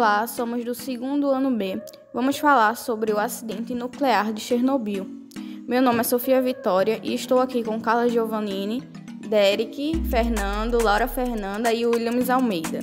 Olá, somos do segundo ano B. Vamos falar sobre o acidente nuclear de Chernobyl. Meu nome é Sofia Vitória e estou aqui com Carla Giovannini, Derek, Fernando, Laura Fernanda e Williams Almeida.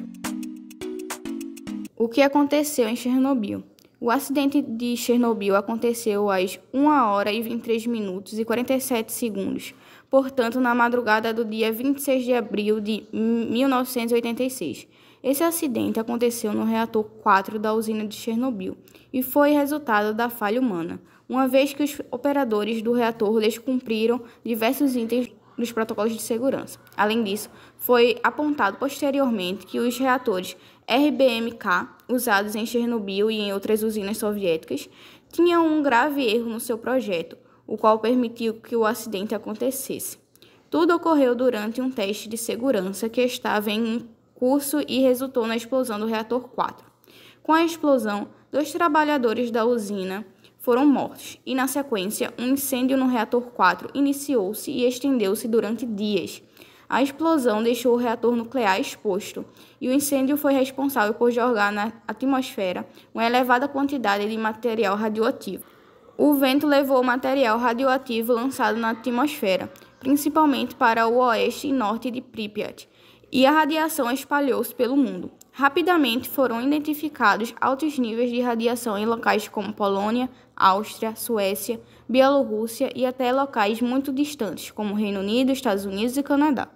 O que aconteceu em Chernobyl? O acidente de Chernobyl aconteceu às 1 hora e 23 minutos e 47 segundos, portanto, na madrugada do dia 26 de abril de 1986. Esse acidente aconteceu no reator 4 da usina de Chernobyl e foi resultado da falha humana, uma vez que os operadores do reator descumpriram diversos itens dos protocolos de segurança. Além disso, foi apontado posteriormente que os reatores RBMK, usados em Chernobyl e em outras usinas soviéticas, tinham um grave erro no seu projeto, o qual permitiu que o acidente acontecesse. Tudo ocorreu durante um teste de segurança que estava em curso e resultou na explosão do reator 4. Com a explosão, dois trabalhadores da usina foram mortos e, na sequência, um incêndio no reator 4 iniciou-se e estendeu-se durante dias. A explosão deixou o reator nuclear exposto e o incêndio foi responsável por jogar na atmosfera uma elevada quantidade de material radioativo. O vento levou o material radioativo lançado na atmosfera, principalmente para o oeste e norte de Pripyat, e a radiação espalhou-se pelo mundo. Rapidamente foram identificados altos níveis de radiação em locais como Polônia, Áustria, Suécia, Bielorrússia e até locais muito distantes, como Reino Unido, Estados Unidos e Canadá.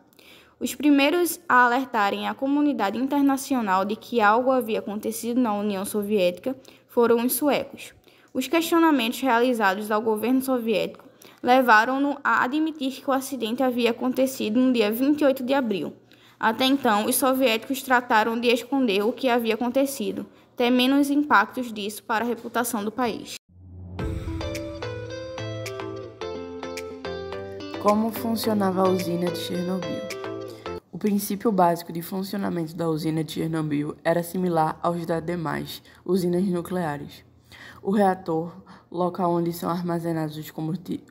Os primeiros a alertarem a comunidade internacional de que algo havia acontecido na União Soviética foram os suecos. Os questionamentos realizados ao governo soviético levaram-no a admitir que o acidente havia acontecido no dia 28 de abril, até então, os soviéticos trataram de esconder o que havia acontecido, temendo os impactos disso para a reputação do país. Como funcionava a usina de Chernobyl? O princípio básico de funcionamento da usina de Chernobyl era similar aos das demais usinas nucleares. O reator, local onde são armazenados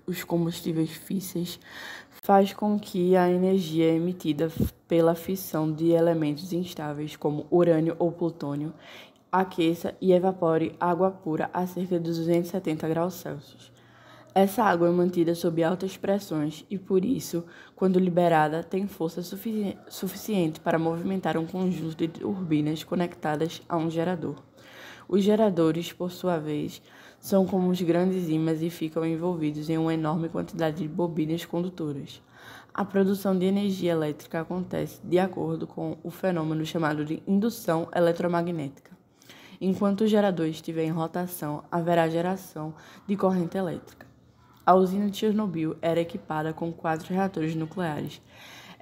os combustíveis físseis, faz com que a energia emitida pela fissão de elementos instáveis, como urânio ou plutônio, aqueça e evapore água pura a cerca de 270 graus Celsius. Essa água é mantida sob altas pressões e, por isso, quando liberada, tem força sufici suficiente para movimentar um conjunto de turbinas conectadas a um gerador. Os geradores, por sua vez, são como os grandes ímãs e ficam envolvidos em uma enorme quantidade de bobinas condutoras. A produção de energia elétrica acontece de acordo com o fenômeno chamado de indução eletromagnética. Enquanto o gerador estiver em rotação, haverá geração de corrente elétrica. A usina de Chernobyl era equipada com quatro reatores nucleares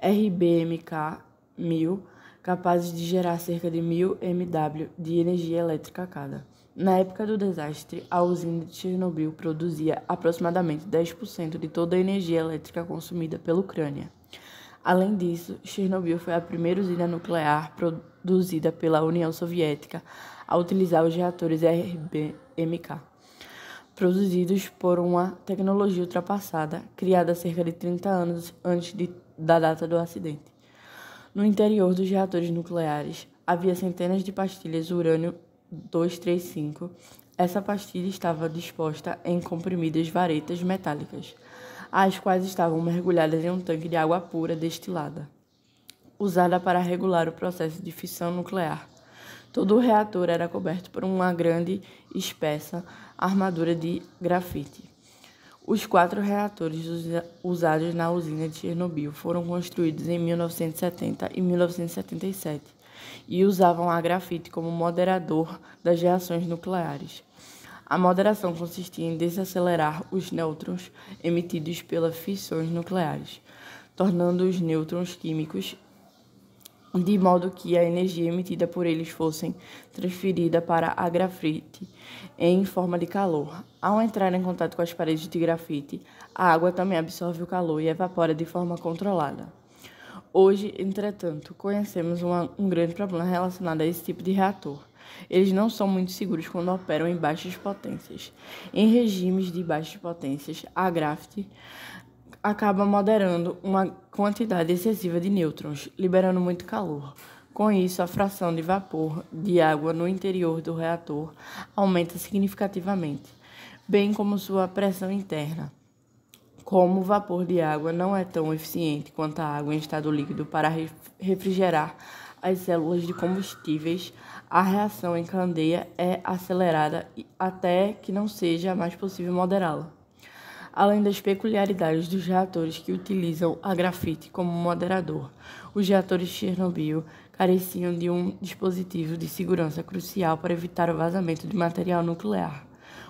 RBMK-1000, capazes de gerar cerca de 1000 MW de energia elétrica cada. Na época do desastre, a usina de Chernobyl produzia aproximadamente 10% de toda a energia elétrica consumida pela Ucrânia. Além disso, Chernobyl foi a primeira usina nuclear produzida pela União Soviética a utilizar os reatores RBMK, produzidos por uma tecnologia ultrapassada, criada cerca de 30 anos antes de, da data do acidente. No interior dos reatores nucleares havia centenas de pastilhas urânio 235, essa pastilha estava disposta em comprimidas varetas metálicas, as quais estavam mergulhadas em um tanque de água pura destilada, usada para regular o processo de fissão nuclear. Todo o reator era coberto por uma grande, espessa armadura de grafite. Os quatro reatores usados na usina de Chernobyl foram construídos em 1970 e 1977 e usavam a grafite como moderador das reações nucleares. A moderação consistia em desacelerar os nêutrons emitidos pelas fissões nucleares, tornando os nêutrons químicos de modo que a energia emitida por eles fosse transferida para a grafite em forma de calor. Ao entrar em contato com as paredes de grafite, a água também absorve o calor e evapora de forma controlada. Hoje, entretanto, conhecemos uma, um grande problema relacionado a esse tipo de reator. Eles não são muito seguros quando operam em baixas potências. Em regimes de baixas potências, a graft acaba moderando uma quantidade excessiva de nêutrons, liberando muito calor. Com isso, a fração de vapor de água no interior do reator aumenta significativamente, bem como sua pressão interna. Como o vapor de água não é tão eficiente quanto a água em estado líquido para refrigerar as células de combustíveis, a reação em candeia é acelerada até que não seja mais possível moderá-la. Além das peculiaridades dos reatores que utilizam a grafite como moderador, os reatores Chernobyl careciam de um dispositivo de segurança crucial para evitar o vazamento de material nuclear,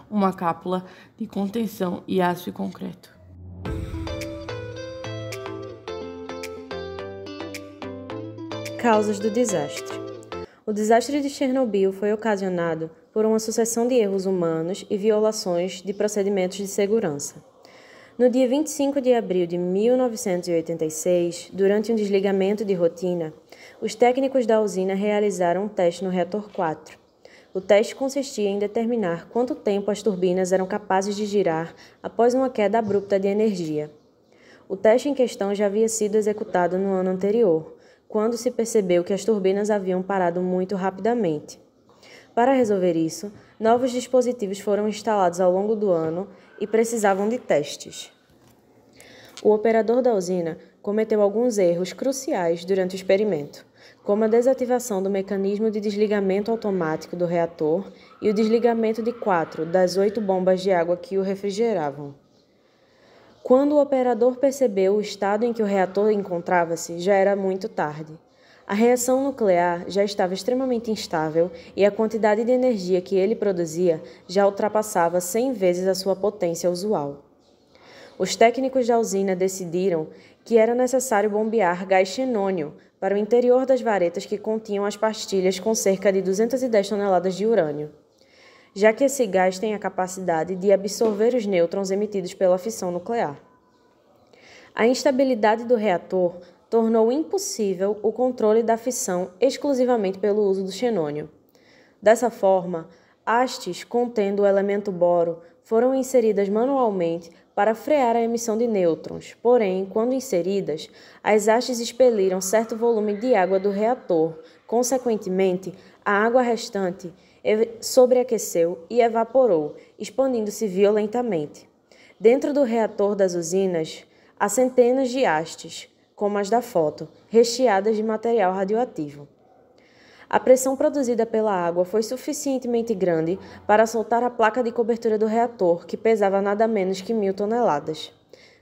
uma cápsula de contenção e aço concreto. Causas do desastre. O desastre de Chernobyl foi ocasionado por uma sucessão de erros humanos e violações de procedimentos de segurança. No dia 25 de abril de 1986, durante um desligamento de rotina, os técnicos da usina realizaram um teste no reator 4. O teste consistia em determinar quanto tempo as turbinas eram capazes de girar após uma queda abrupta de energia. O teste em questão já havia sido executado no ano anterior, quando se percebeu que as turbinas haviam parado muito rapidamente. Para resolver isso, novos dispositivos foram instalados ao longo do ano e precisavam de testes. O operador da usina cometeu alguns erros cruciais durante o experimento, como a desativação do mecanismo de desligamento automático do reator e o desligamento de quatro das oito bombas de água que o refrigeravam. Quando o operador percebeu o estado em que o reator encontrava-se, já era muito tarde. A reação nuclear já estava extremamente instável e a quantidade de energia que ele produzia já ultrapassava 100 vezes a sua potência usual. Os técnicos da usina decidiram que era necessário bombear gás xenônio para o interior das varetas que continham as pastilhas com cerca de 210 toneladas de urânio, já que esse gás tem a capacidade de absorver os nêutrons emitidos pela fissão nuclear. A instabilidade do reator tornou impossível o controle da fissão exclusivamente pelo uso do xenônio. Dessa forma, hastes contendo o elemento boro foram inseridas manualmente para frear a emissão de nêutrons, porém, quando inseridas, as hastes expeliram certo volume de água do reator. Consequentemente, a água restante sobreaqueceu e evaporou, expandindo-se violentamente. Dentro do reator das usinas, há centenas de hastes, como as da foto, recheadas de material radioativo. A pressão produzida pela água foi suficientemente grande para soltar a placa de cobertura do reator, que pesava nada menos que mil toneladas.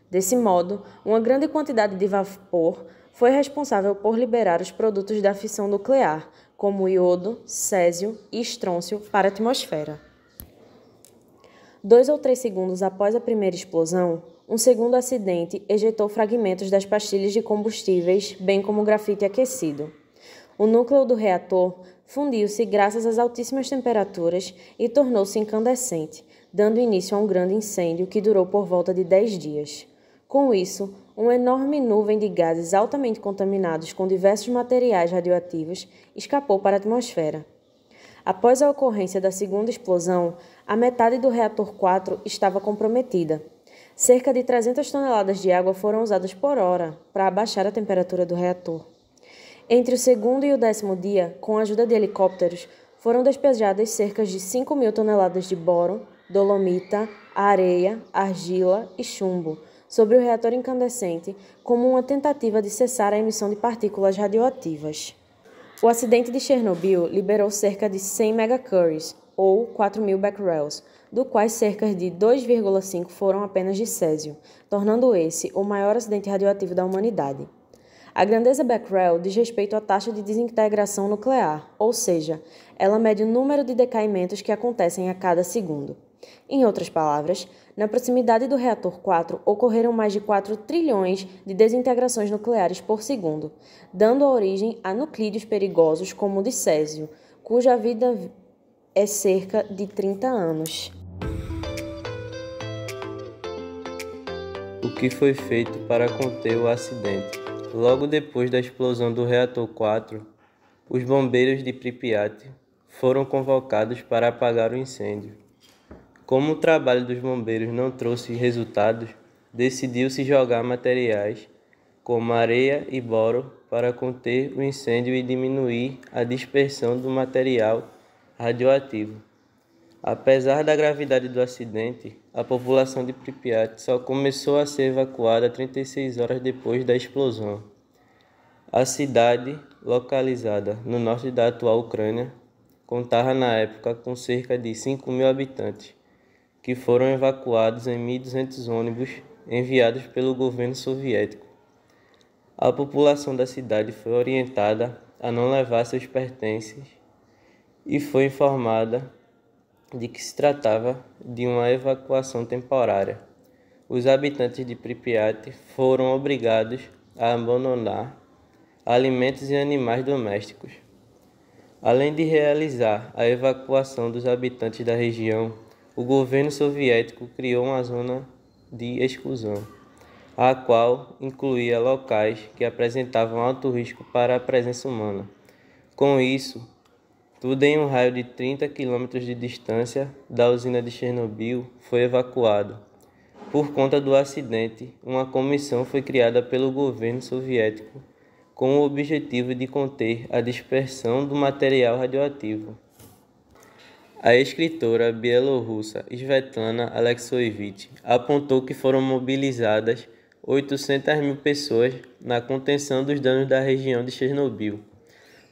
Desse modo, uma grande quantidade de vapor foi responsável por liberar os produtos da fissão nuclear, como iodo, césio e estrôncio, para a atmosfera. Dois ou três segundos após a primeira explosão, um segundo acidente ejetou fragmentos das pastilhas de combustíveis, bem como grafite aquecido. O núcleo do reator fundiu-se graças às altíssimas temperaturas e tornou-se incandescente, dando início a um grande incêndio que durou por volta de 10 dias. Com isso, uma enorme nuvem de gases altamente contaminados com diversos materiais radioativos escapou para a atmosfera. Após a ocorrência da segunda explosão, a metade do reator 4 estava comprometida Cerca de 300 toneladas de água foram usadas por hora para abaixar a temperatura do reator. Entre o segundo e o décimo dia, com a ajuda de helicópteros, foram despejadas cerca de 5 mil toneladas de boro, dolomita, areia, argila e chumbo sobre o reator incandescente como uma tentativa de cessar a emissão de partículas radioativas. O acidente de Chernobyl liberou cerca de 100 megacuries, ou 4 mil becquerels, do quais cerca de 2,5 foram apenas de césio, tornando esse o maior acidente radioativo da humanidade. A grandeza Becquerel diz respeito à taxa de desintegração nuclear, ou seja, ela mede o número de decaimentos que acontecem a cada segundo. Em outras palavras, na proximidade do reator 4 ocorreram mais de 4 trilhões de desintegrações nucleares por segundo, dando origem a nuclídeos perigosos como o de césio, cuja vida é cerca de 30 anos. O que foi feito para conter o acidente? Logo depois da explosão do reator 4, os bombeiros de Pripyat foram convocados para apagar o incêndio. Como o trabalho dos bombeiros não trouxe resultados, decidiu-se jogar materiais como areia e boro, para conter o incêndio e diminuir a dispersão do material radioativo. Apesar da gravidade do acidente, a população de Pripyat só começou a ser evacuada 36 horas depois da explosão. A cidade, localizada no norte da atual Ucrânia, contava na época com cerca de 5 mil habitantes, que foram evacuados em 1.200 ônibus enviados pelo governo soviético. A população da cidade foi orientada a não levar seus pertences e foi informada de que se tratava de uma evacuação temporária. Os habitantes de Pripyat foram obrigados a abandonar alimentos e animais domésticos. Além de realizar a evacuação dos habitantes da região, o governo soviético criou uma zona de exclusão, a qual incluía locais que apresentavam alto risco para a presença humana. Com isso, tudo em um raio de 30 quilômetros de distância da usina de Chernobyl foi evacuado. Por conta do acidente, uma comissão foi criada pelo governo soviético com o objetivo de conter a dispersão do material radioativo. A escritora bielorrussa Svetlana Alexeyevich apontou que foram mobilizadas 800 mil pessoas na contenção dos danos da região de Chernobyl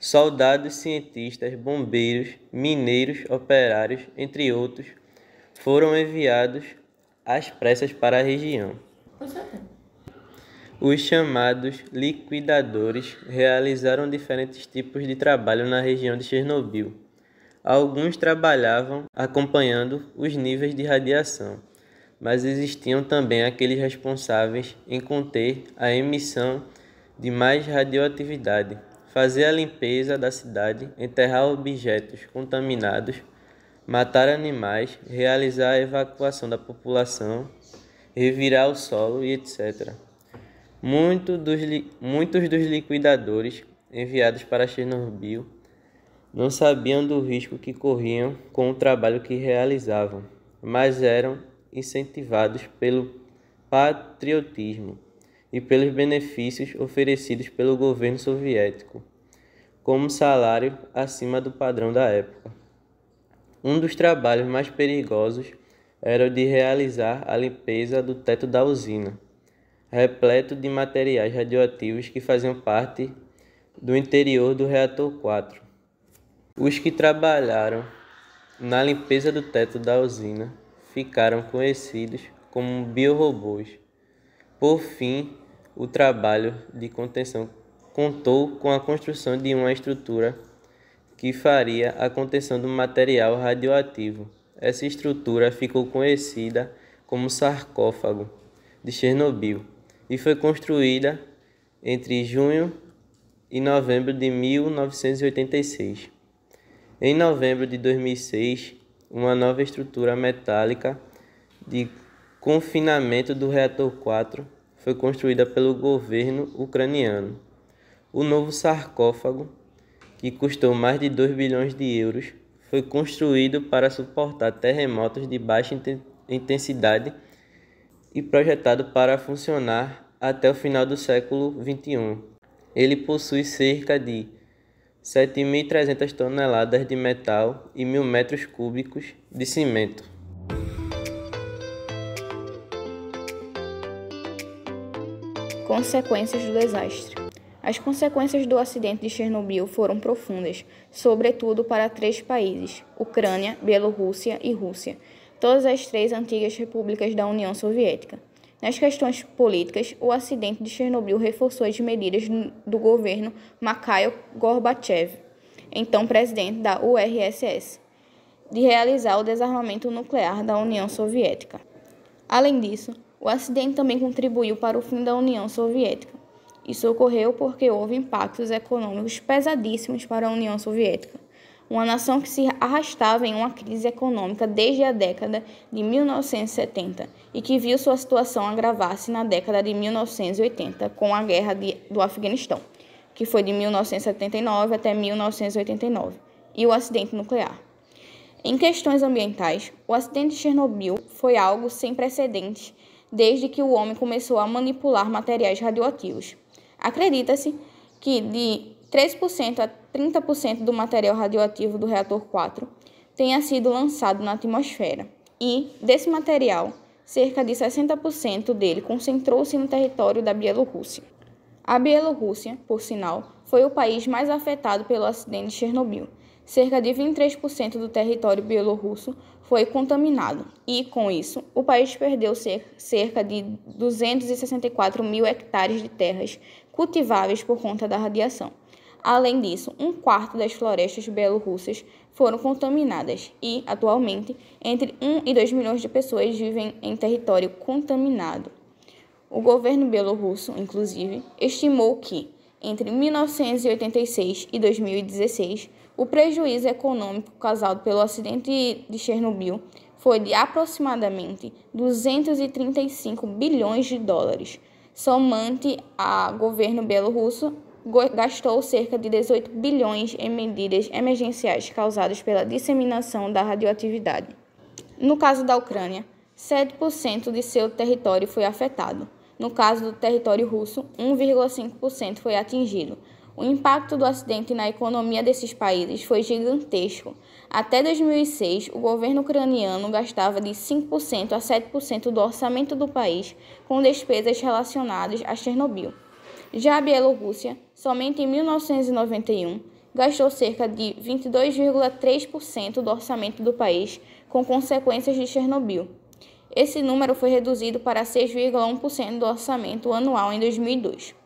soldados, cientistas, bombeiros, mineiros, operários, entre outros, foram enviados às pressas para a região. Os chamados liquidadores realizaram diferentes tipos de trabalho na região de Chernobyl. Alguns trabalhavam acompanhando os níveis de radiação, mas existiam também aqueles responsáveis em conter a emissão de mais radioatividade, fazer a limpeza da cidade, enterrar objetos contaminados, matar animais, realizar a evacuação da população, revirar o solo e etc. Muito dos muitos dos liquidadores enviados para Chernobyl não sabiam do risco que corriam com o trabalho que realizavam, mas eram incentivados pelo patriotismo e pelos benefícios oferecidos pelo governo soviético, como salário acima do padrão da época. Um dos trabalhos mais perigosos era o de realizar a limpeza do teto da usina, repleto de materiais radioativos que faziam parte do interior do reator 4. Os que trabalharam na limpeza do teto da usina ficaram conhecidos como biorobôs. Por fim, o trabalho de contenção contou com a construção de uma estrutura que faria a contenção do material radioativo. Essa estrutura ficou conhecida como sarcófago de Chernobyl e foi construída entre junho e novembro de 1986. Em novembro de 2006, uma nova estrutura metálica de confinamento do reator 4 foi construída pelo governo ucraniano. O novo sarcófago, que custou mais de 2 bilhões de euros, foi construído para suportar terremotos de baixa intensidade e projetado para funcionar até o final do século XXI. Ele possui cerca de 7.300 toneladas de metal e 1.000 metros cúbicos de cimento. Consequências do desastre. As consequências do acidente de Chernobyl foram profundas, sobretudo para três países: Ucrânia, Bielorrússia e Rússia, todas as três antigas repúblicas da União Soviética. Nas questões políticas, o acidente de Chernobyl reforçou as medidas do governo Mikhail Gorbachev, então presidente da URSS, de realizar o desarmamento nuclear da União Soviética. Além disso, o acidente também contribuiu para o fim da União Soviética. Isso ocorreu porque houve impactos econômicos pesadíssimos para a União Soviética, uma nação que se arrastava em uma crise econômica desde a década de 1970 e que viu sua situação agravar-se na década de 1980 com a guerra de, do Afeganistão, que foi de 1979 até 1989, e o acidente nuclear. Em questões ambientais, o acidente de Chernobyl foi algo sem precedentes desde que o homem começou a manipular materiais radioativos. Acredita-se que de 3% a 30% do material radioativo do reator 4 tenha sido lançado na atmosfera e, desse material, cerca de 60% dele concentrou-se no território da Bielorrússia. A Bielorrússia, por sinal, foi o país mais afetado pelo acidente de Chernobyl. Cerca de 23% do território bielorrusso foi contaminado e, com isso, o país perdeu cerca de 264 mil hectares de terras cultiváveis por conta da radiação. Além disso, um quarto das florestas bielorrussas foram contaminadas e, atualmente, entre 1 e 2 milhões de pessoas vivem em território contaminado. O governo bielorrusso, inclusive, estimou que, entre 1986 e 2016, o prejuízo econômico causado pelo acidente de Chernobyl foi de aproximadamente 235 bilhões de dólares. Somante a governo bielorrusso gastou cerca de 18 bilhões em medidas emergenciais causadas pela disseminação da radioatividade. No caso da Ucrânia, 7% de seu território foi afetado. No caso do território russo, 1,5% foi atingido. O impacto do acidente na economia desses países foi gigantesco. Até 2006, o governo ucraniano gastava de 5% a 7% do orçamento do país com despesas relacionadas a Chernobyl. Já a Bielorrússia, somente em 1991, gastou cerca de 22,3% do orçamento do país com consequências de Chernobyl. Esse número foi reduzido para 6,1% do orçamento anual em 2002.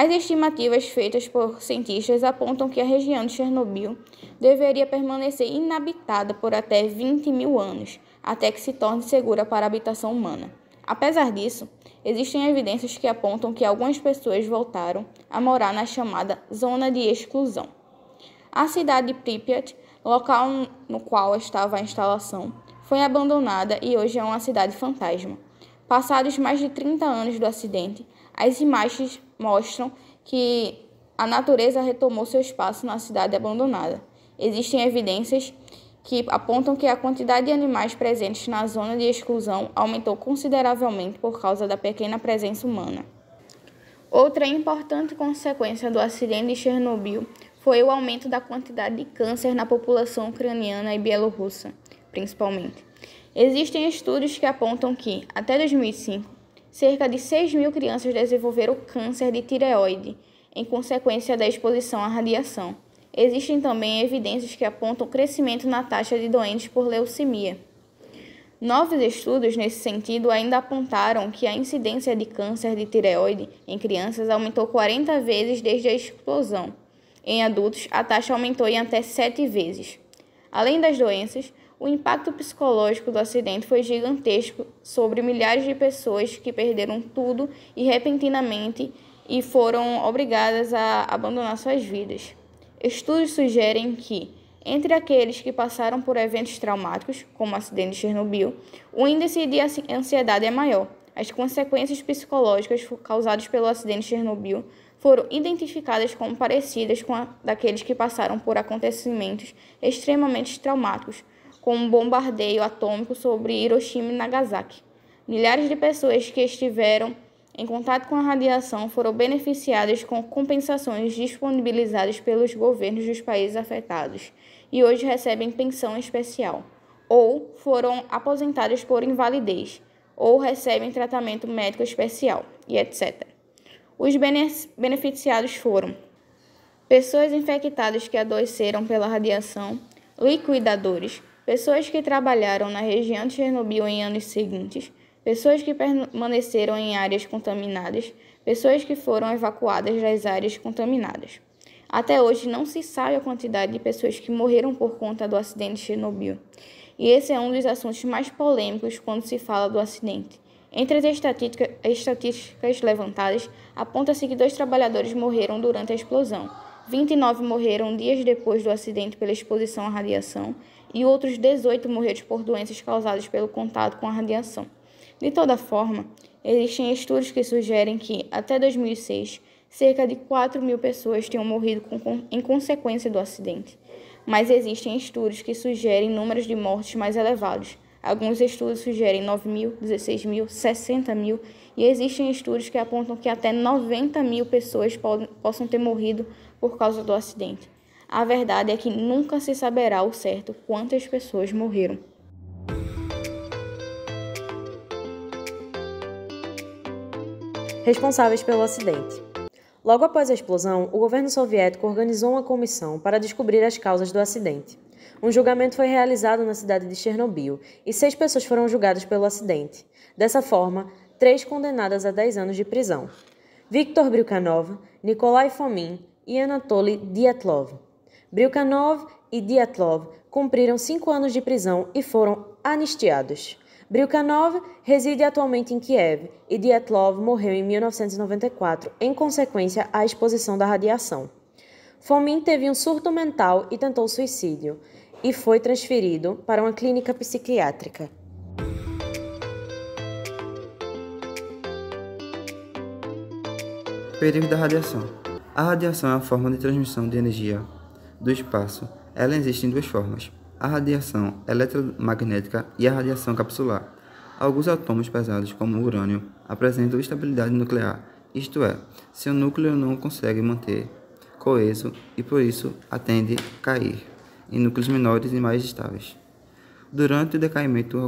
As estimativas feitas por cientistas apontam que a região de Chernobyl deveria permanecer inabitada por até 20 mil anos, até que se torne segura para a habitação humana. Apesar disso, existem evidências que apontam que algumas pessoas voltaram a morar na chamada zona de exclusão. A cidade de Pripyat, local no qual estava a instalação, foi abandonada e hoje é uma cidade fantasma. Passados mais de 30 anos do acidente, as imagens mostram que a natureza retomou seu espaço na cidade abandonada. Existem evidências que apontam que a quantidade de animais presentes na zona de exclusão aumentou consideravelmente por causa da pequena presença humana. Outra importante consequência do acidente de Chernobyl foi o aumento da quantidade de câncer na população ucraniana e bielorrussa, principalmente. Existem estudos que apontam que, até 2005, cerca de 6 mil crianças desenvolveram câncer de tireoide em consequência da exposição à radiação Existem também evidências que apontam crescimento na taxa de doentes por leucemia. Novos estudos nesse sentido ainda apontaram que a incidência de câncer de tireoide em crianças aumentou 40 vezes desde a explosão. Em adultos, a taxa aumentou em até 7 vezes. Além das doenças, o impacto psicológico do acidente foi gigantesco sobre milhares de pessoas que perderam tudo e repentinamente e foram obrigadas a abandonar suas vidas. Estudos sugerem que, entre aqueles que passaram por eventos traumáticos, como o acidente de Chernobyl, o índice de ansiedade é maior. As consequências psicológicas causadas pelo acidente de Chernobyl foram identificadas como parecidas com a daqueles que passaram por acontecimentos extremamente traumáticos, como um bombardeio atômico sobre Hiroshima e Nagasaki. Milhares de pessoas que estiveram em contato com a radiação foram beneficiadas com compensações disponibilizadas pelos governos dos países afetados e hoje recebem pensão especial, ou foram aposentadas por invalidez, ou recebem tratamento médico especial, e etc. Os beneficiados foram pessoas infectadas que adoeceram pela radiação, liquidadores, pessoas que trabalharam na região de Chernobyl em anos seguintes, pessoas que permaneceram em áreas contaminadas, pessoas que foram evacuadas das áreas contaminadas. Até hoje não se sabe a quantidade de pessoas que morreram por conta do acidente de Chernobyl, e esse é um dos assuntos mais polêmicos quando se fala do acidente. Entre as estatísticas levantadas, aponta-se que dois trabalhadores morreram durante a explosão, 29 morreram dias depois do acidente pela exposição à radiação e outros 18 morreram por doenças causadas pelo contato com a radiação. De toda forma, existem estudos que sugerem que, até 2006, cerca de 4 mil pessoas tinham morrido com, em consequência do acidente. Mas existem estudos que sugerem números de mortes mais elevados, Alguns estudos sugerem 9 mil, 16 mil, 60 mil, e existem estudos que apontam que até 90 mil pessoas podem, possam ter morrido por causa do acidente. A verdade é que nunca se saberá ao certo quantas pessoas morreram. Responsáveis pelo acidente. Logo após a explosão, o governo soviético organizou uma comissão para descobrir as causas do acidente. Um julgamento foi realizado na cidade de Chernobyl e seis pessoas foram julgadas pelo acidente. Dessa forma, três condenadas a 10 anos de prisão: Viktor Bryukhanov, Nikolai Fomin e Anatoly Dyatlov. Bryukhanov e Dyatlov cumpriram cinco anos de prisão e foram anistiados. Bryukhanov reside atualmente em Kiev e Dyatlov morreu em 1994 em consequência à exposição da radiação. Fomin teve um surto mental e tentou suicídio e foi transferido para uma clínica psiquiátrica. Perigo da radiação. A radiação é uma forma de transmissão de energia do espaço. Ela existe em duas formas: a radiação eletromagnética e a radiação capsular. Alguns átomos pesados, como o urânio, apresentam estabilidade nuclear, isto é, seu núcleo não consegue manter coeso e por isso atende a cair em núcleos menores e mais estáveis. Durante o decaimento,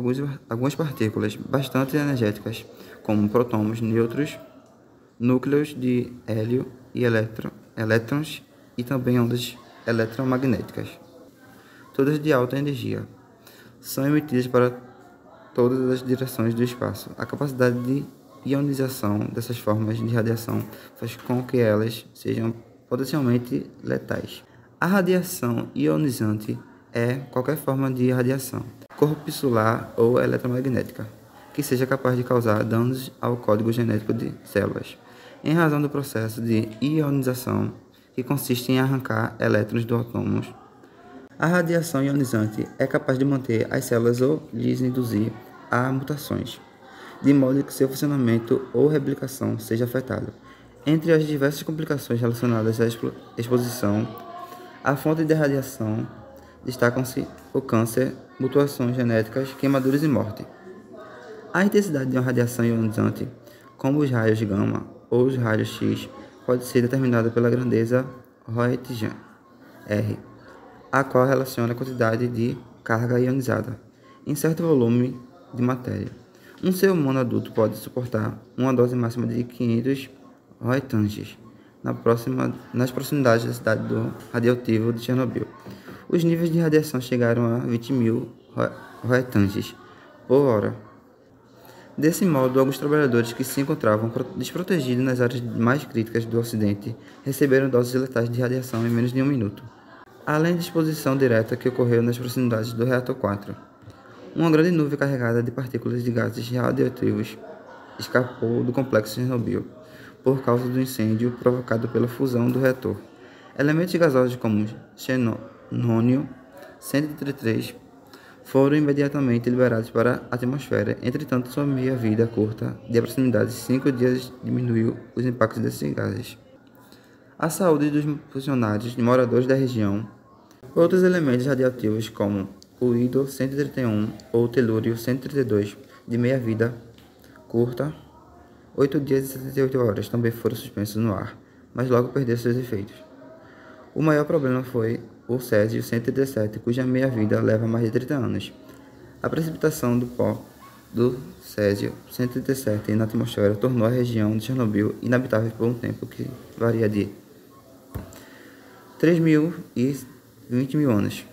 algumas partículas bastante energéticas, como prótons, nêutrons, núcleos de hélio e elétrons e também ondas eletromagnéticas todas de alta energia. São emitidas para todas as direções do espaço. A capacidade de ionização dessas formas de radiação faz com que elas sejam potencialmente letais. A radiação ionizante é qualquer forma de radiação, corpuscular ou eletromagnética, que seja capaz de causar danos ao código genético de células, em razão do processo de ionização, que consiste em arrancar elétrons do átomos a radiação ionizante é capaz de manter as células ou lhes induzir a mutações, de modo que seu funcionamento ou replicação seja afetado. Entre as diversas complicações relacionadas à exposição à fonte de radiação, destacam-se o câncer, mutações genéticas, queimaduras e morte. A intensidade de uma radiação ionizante, como os raios gama ou os raios X, pode ser determinada pela grandeza Roentgen R a qual relaciona a quantidade de carga ionizada em certo volume de matéria. Um ser humano adulto pode suportar uma dose máxima de 500 roentgens na próxima, nas proximidades da cidade do radioativo de Chernobyl. Os níveis de radiação chegaram a 20 mil roentgens por hora. Desse modo, alguns trabalhadores que se encontravam desprotegidos nas áreas mais críticas do Ocidente receberam doses letais de radiação em menos de um minuto além da exposição direta que ocorreu nas proximidades do reator 4. Uma grande nuvem carregada de partículas de gases radioativos escapou do complexo Chernobyl por causa do incêndio provocado pela fusão do reator. Elementos gasosos como xenônio 133 foram imediatamente liberados para a atmosfera. Entretanto, sua meia-vida curta, de aproximadamente 5 dias, diminuiu os impactos desses gases. A saúde dos funcionários e moradores da região Outros elementos radioativos, como o Ido-131 ou o Telúrio-132, de meia-vida curta, 8 dias e 78 horas, também foram suspensos no ar, mas logo perderam seus efeitos. O maior problema foi o Césio-137, cuja meia-vida leva mais de 30 anos. A precipitação do pó do Césio-137 na atmosfera tornou a região de Chernobyl inabitável por um tempo que varia de 3.000 e 20 mil anos.